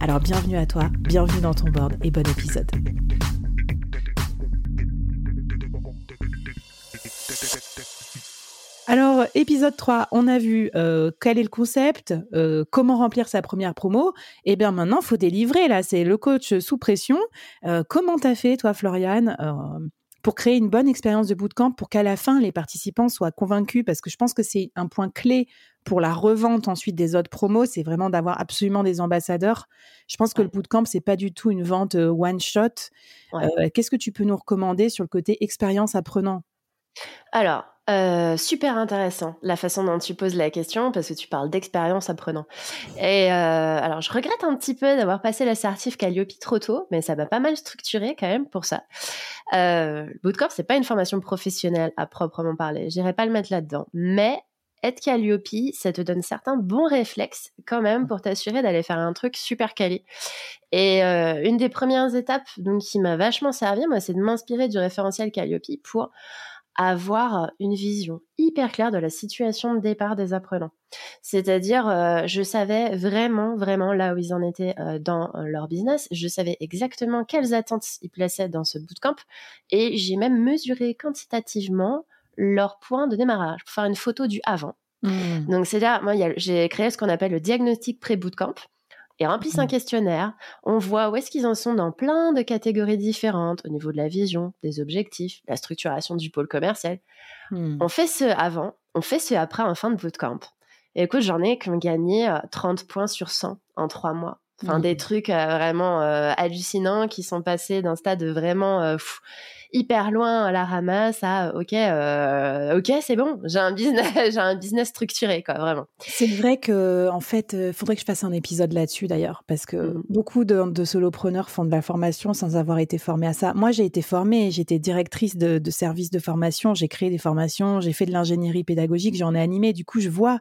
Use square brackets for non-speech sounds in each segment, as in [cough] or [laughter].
Alors bienvenue à toi, bienvenue dans ton board et bon épisode. Alors, épisode 3, on a vu euh, quel est le concept, euh, comment remplir sa première promo. Et eh bien maintenant, faut délivrer, là, c'est le coach sous pression. Euh, comment t'as fait, toi, Floriane, pour créer une bonne expérience de bootcamp, pour qu'à la fin, les participants soient convaincus Parce que je pense que c'est un point clé pour la revente ensuite des autres promos, c'est vraiment d'avoir absolument des ambassadeurs. Je pense que le bootcamp, c'est pas du tout une vente one shot. Qu'est-ce que tu peux nous recommander sur le côté expérience apprenant? Alors, euh, super intéressant la façon dont tu poses la question parce que tu parles d'expérience apprenant. Et euh, alors je regrette un petit peu d'avoir passé l'assertif Calliope trop tôt, mais ça m'a pas mal structuré quand même pour ça. Euh, Bootcamp c'est pas une formation professionnelle à proprement parler, j'irai pas le mettre là-dedans, mais être Calliope, ça te donne certains bons réflexes quand même pour t'assurer d'aller faire un truc super quali. Et euh, une des premières étapes donc qui m'a vachement servi, moi, c'est de m'inspirer du référentiel Calliope pour avoir une vision hyper claire de la situation de départ des apprenants. C'est-à-dire, euh, je savais vraiment, vraiment là où ils en étaient euh, dans euh, leur business. Je savais exactement quelles attentes ils plaçaient dans ce bootcamp et j'ai même mesuré quantitativement leur point de démarrage pour faire une photo du avant. Mmh. Donc, c'est là, moi, j'ai créé ce qu'on appelle le diagnostic pré-bootcamp et remplissent un mmh. questionnaire. On voit où est-ce qu'ils en sont dans plein de catégories différentes au niveau de la vision, des objectifs, la structuration du pôle commercial. Mmh. On fait ce avant, on fait ce après en fin de bootcamp. Et écoute, j'en ai qui ont gagné 30 euh, points sur 100 en trois mois. Enfin, des mmh. trucs euh, vraiment euh, hallucinants qui sont passés d'un stade vraiment fou hyper loin à la ramasse à ok euh, ok c'est bon j'ai un business [laughs] j'ai un business structuré quoi vraiment c'est vrai que en fait euh, faudrait que je fasse un épisode là-dessus d'ailleurs parce que mmh. beaucoup de, solopreneurs font de la formation sans avoir été formés à ça moi j'ai été formée j'étais directrice de, de services de formation j'ai créé des formations j'ai fait de l'ingénierie pédagogique j'en ai animé du coup je vois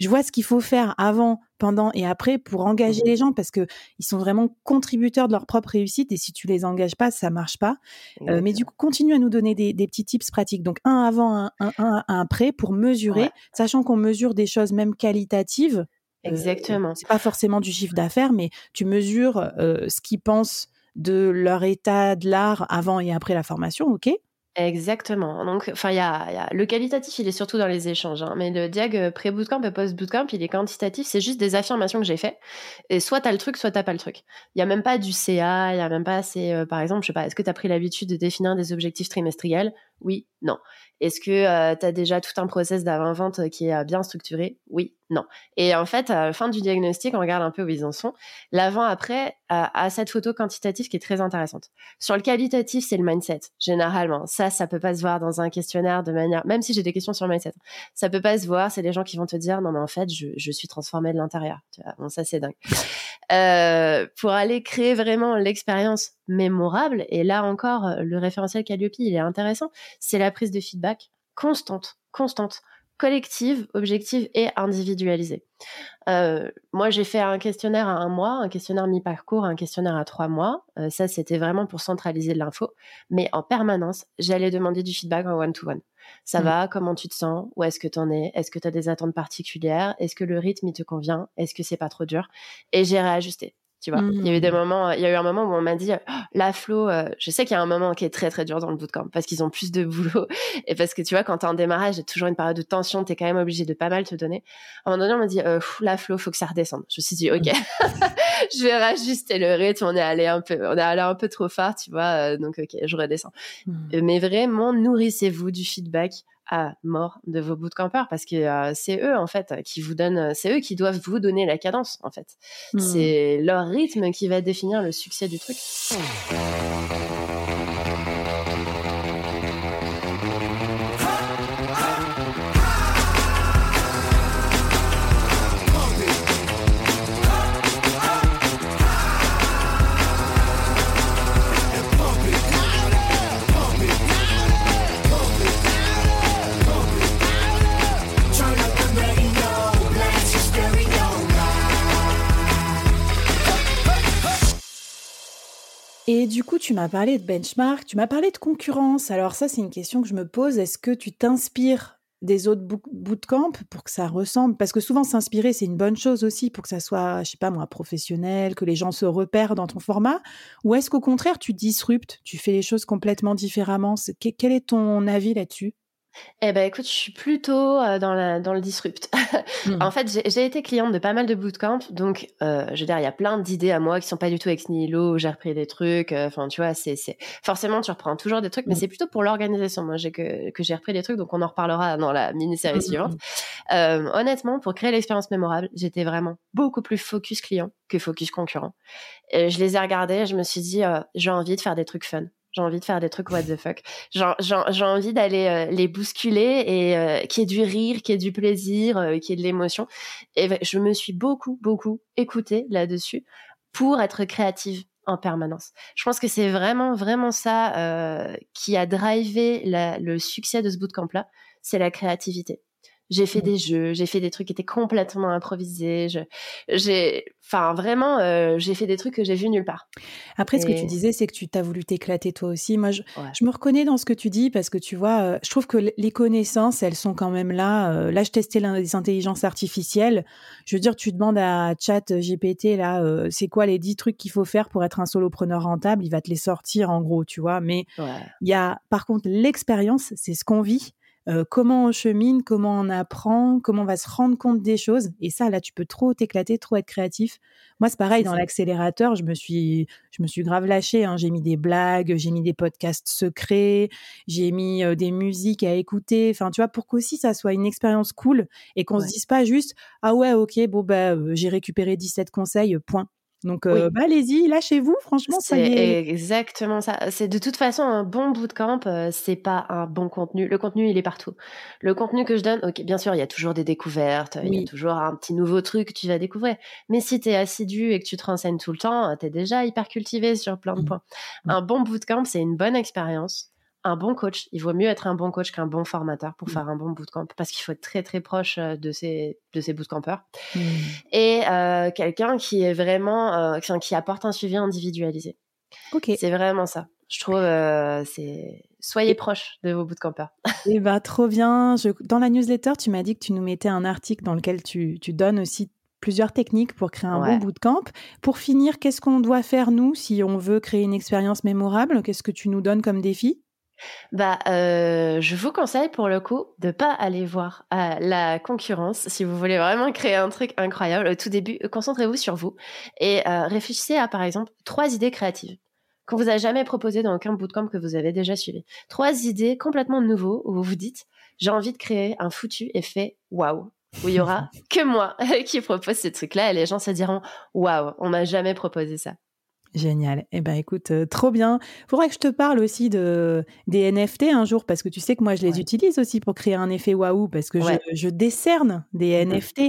je vois ce qu'il faut faire avant pendant et après pour engager les gens parce que ils sont vraiment contributeurs de leur propre réussite et si tu les engages pas ça marche pas. Euh, mais du coup continue à nous donner des, petits tips pratiques. Donc un avant un, un, un, après pour mesurer sachant qu'on mesure des choses même qualitatives euh, exactement. c'est pas forcément du chiffre d'affaires mais tu mesures euh, ce qu'ils pensent de leur état de l'art avant et après la formation ok? Exactement. Donc, enfin, il y a, le qualitatif, il est surtout dans les échanges. Hein. mais le diag euh, pré-bootcamp et post-bootcamp, il est quantitatif. C'est juste des affirmations que j'ai fait. Et soit t'as le truc, soit t'as pas le truc. Il y a même pas du CA. Il y a même pas. C'est euh, par exemple, je sais pas. Est-ce que tu as pris l'habitude de définir des objectifs trimestriels? Oui. Non. Est-ce que euh, tu as déjà tout un process d'avant-vente qui est bien structuré? Oui. Non. Et en fait, à la fin du diagnostic, on regarde un peu où ils en sont. L'avant-après a, cette photo quantitative qui est très intéressante. Sur le qualitatif, c'est le mindset, généralement. Ça, ça peut pas se voir dans un questionnaire de manière... Même si j'ai des questions sur le mindset, ça peut pas se voir. C'est les gens qui vont te dire, non, mais en fait, je, suis transformé de l'intérieur. Bon, ça, c'est dingue. [laughs] Euh, pour aller créer vraiment l'expérience mémorable, et là encore, le référentiel Calliope, il est intéressant, c'est la prise de feedback constante, constante collective, objective et individualisée. Euh, moi, j'ai fait un questionnaire à un mois, un questionnaire mi-parcours, un questionnaire à trois mois. Euh, ça, c'était vraiment pour centraliser l'info. Mais en permanence, j'allais demander du feedback en one-to-one. Ça mmh. va Comment tu te sens? Où est-ce que tu en es? Est-ce que tu as des attentes particulières? Est-ce que le rythme, il te convient? Est-ce que c'est pas trop dur? Et j'ai réajusté. Tu vois, il y a eu des mmh. moments, il y a eu un moment où on m'a dit, oh, la Flo, euh, je sais qu'il y a un moment qui est très très dur dans le bootcamp parce qu'ils ont plus de boulot [laughs] et parce que tu vois, quand t'es en démarrage, il y a toujours une période de tension, t'es quand même obligé de pas mal te donner. À un moment donné, on m'a dit, euh, la Flo, faut que ça redescende. Je me suis dit, ok, [laughs] je vais rajuster le rythme. On est allé un peu, on est allé un peu trop fort, tu vois, euh, donc ok, je redescends. Mmh. Mais vraiment, nourrissez-vous du feedback à mort de vos bootcampers parce que euh, c'est eux en fait qui vous donnent, c'est eux qui doivent vous donner la cadence en fait. Hmm. C'est leur rythme qui va définir le succès du truc. Et du coup, tu m'as parlé de benchmark, tu m'as parlé de concurrence. Alors ça, c'est une question que je me pose. Est-ce que tu t'inspires des autres bootcamps pour que ça ressemble? Parce que souvent, s'inspirer, c'est une bonne chose aussi pour que ça soit, je sais pas moi, professionnel, que les gens se repèrent dans ton format. Ou est-ce qu'au contraire, tu disruptes, tu fais les choses complètement différemment? Quel est ton avis là-dessus? Eh ben écoute, je suis plutôt euh, dans, la, dans le disrupt. Mmh. [laughs] en fait, j'ai été cliente de pas mal de bootcamps, donc euh, je veux dire, il y a plein d'idées à moi qui sont pas du tout ex nihilo, j'ai repris des trucs, euh, enfin tu vois, c'est forcément tu reprends toujours des trucs, mais mmh. c'est plutôt pour l'organisation. Moi, j'ai que, que j'ai repris des trucs, donc on en reparlera dans la mini-série mmh, suivante. honnêtement, pour créer l'expérience mémorable, j'étais vraiment beaucoup plus focus client que focus concurrent. Et je les ai regardés, je me suis dit, j'ai envie de faire des trucs fun. J'ai envie de faire des trucs what the fuck. J'ai envie d'aller euh, les bousculer et euh, qu'il y ait du rire, qu'il y ait du plaisir, euh, qu'il y ait de l'émotion. Et je me suis beaucoup, beaucoup écoutée là-dessus pour être créative en permanence. Je pense que c'est vraiment, vraiment ça qui a drivé le succès de ce bootcamp-là, c'est la créativité. J'ai fait des jeux, j'ai fait des trucs qui étaient complètement improvisés. J'ai, enfin vraiment, euh, j'ai fait des trucs que j'ai vus nulle part. Après, ce que tu disais, c'est que tu t'as voulu t'éclater toi aussi. Moi, je, me reconnais dans ce que tu dis parce que tu vois, euh, je trouve que les connaissances, elles sont quand même là. Euh, là, je testais les intelligences artificielles. Je veux dire, tu demandes à Chat GPT là, c'est quoi les 10 trucs qu'il faut faire pour être un solopreneur rentable Il va te les sortir en gros, tu vois. Mais il y a, par contre, l'expérience, c'est ce qu'on vit. Euh, comment on chemine, comment on apprend, comment on va se rendre compte des choses. Et ça, là, tu peux trop t'éclater, trop être créatif. Moi, c'est pareil, dans l'accélérateur, je me suis, je me suis grave lâchée. Hein. J'ai mis des blagues, j'ai mis des podcasts secrets, j'ai mis euh, des musiques à écouter. Enfin, tu vois, pour qu'aussi ça soit une expérience cool et qu'on se dise pas juste, ah ouais, ok, bon, bah, euh, j'ai récupéré 17 conseils, point. Donc, euh, bah, allez-y, lâchez-vous. Franchement, c'est exactement ça. C'est de toute façon un bon bootcamp. Euh, c'est pas un bon contenu. Le contenu, il est partout. Le contenu que je donne, ok, bien sûr, il y a toujours des découvertes. Il y a toujours un petit nouveau truc que tu vas découvrir. Mais si tu es assidu et que tu te renseignes tout le temps, tu es déjà hyper cultivé sur plein de mmh. points. Mmh. Un bon bootcamp, c'est une bonne expérience un bon coach. Il vaut mieux être un bon coach qu'un bon formateur pour mmh. faire un bon bootcamp parce qu'il faut être très très proche euh, de ces de ces bootcampers mmh. et euh, quelqu'un qui est vraiment euh, qui apporte un suivi individualisé. Ok. C'est vraiment ça. Je trouve c'est soyez proche de vos bootcampers. [laughs] Eh bah trop bien. Dans la newsletter, tu m'as dit que tu nous mettais un article dans lequel tu, tu donnes aussi plusieurs techniques pour créer un bon bootcamp. Pour finir, qu'est-ce qu'on doit faire nous si on veut créer une expérience mémorable? Qu'est-ce que tu nous donnes comme défi? Bah, euh, je vous conseille pour le coup de pas aller voir euh, la concurrence si vous voulez vraiment créer un truc incroyable. Au tout début, concentrez-vous sur vous et euh, réfléchissez à par exemple trois idées créatives qu'on vous a jamais proposées dans aucun bootcamp que vous avez déjà suivi. Trois idées complètement nouveaux où vous vous dites j'ai envie de créer un foutu effet waouh où il y aura [laughs] que moi [laughs] qui propose ce truc-là et les gens se diront waouh on m'a jamais proposé ça. Génial. Eh ben, écoute, euh, trop bien. Faudrait que je te parle aussi de des NFT un jour parce que tu sais que moi je les utilise aussi pour créer un effet waouh parce que je, décerne des mmh NFT,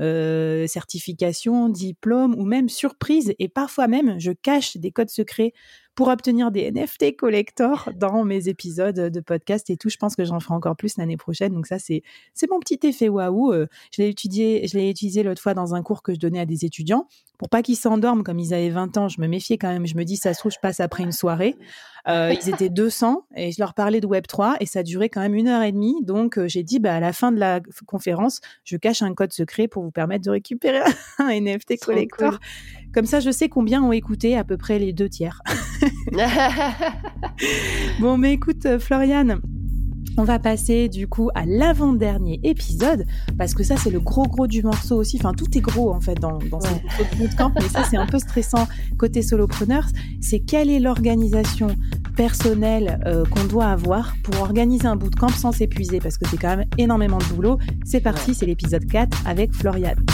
euh, certification, diplôme ou même surprise et parfois même je cache des codes secrets pour obtenir des NFT collector dans mes épisodes de podcast et tout. Je pense que j'en ferai encore plus l'année prochaine. Donc ça, c'est c'est mon petit effet waouh. Euh, je l'ai étudié, je l'ai utilisé l'autre fois dans un cours que je donnais à des étudiants pour pas qu'ils s'endorment comme ils avaient 20 ans. Je me méfiais quand même. Je me dis, ça se trouve, je passe après une soirée. Euh, ils étaient 200 et je leur parlais de Web 3 et ça durait quand même une heure et demie. Donc euh, j'ai dit, bah à la fin de la conférence, je cache un code secret pour vous permettre de récupérer [laughs] un NFT collector. Comme ça, je sais combien ont écouté à peu près les deux tiers. [laughs] bon, mais écoute, euh, Floriane, on va passer du coup à l'avant-dernier épisode, parce que ça c'est le gros gros du morceau aussi, enfin tout est gros en fait dans, dans ouais. ce bootcamp, mais ça c'est un peu stressant côté solopreneur, c'est quelle est l'organisation personnelle euh, qu'on doit avoir pour organiser un bootcamp sans s'épuiser, parce que c'est quand même énormément de boulot. C'est parti, c'est l'épisode 4 avec Floriane.